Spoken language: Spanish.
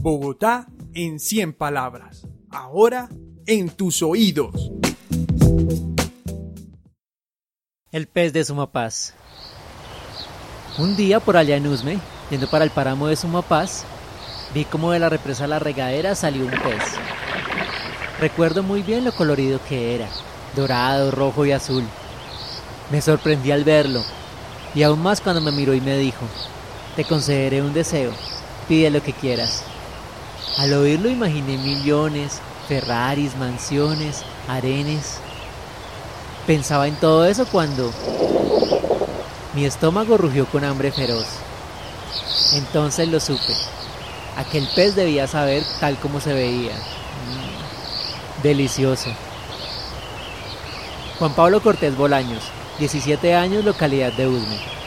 Bogotá en 100 palabras. Ahora en tus oídos. El pez de Sumapaz. Un día por allá en Usme, yendo para el páramo de Sumapaz, vi como de la represa La Regadera salió un pez. Recuerdo muy bien lo colorido que era, dorado, rojo y azul. Me sorprendí al verlo, y aún más cuando me miró y me dijo, te concederé un deseo, pide lo que quieras. Al oírlo imaginé millones, Ferraris, mansiones, arenes. Pensaba en todo eso cuando mi estómago rugió con hambre feroz. Entonces lo supe. Aquel pez debía saber tal como se veía. Mm, delicioso. Juan Pablo Cortés Bolaños, 17 años, localidad de Usme.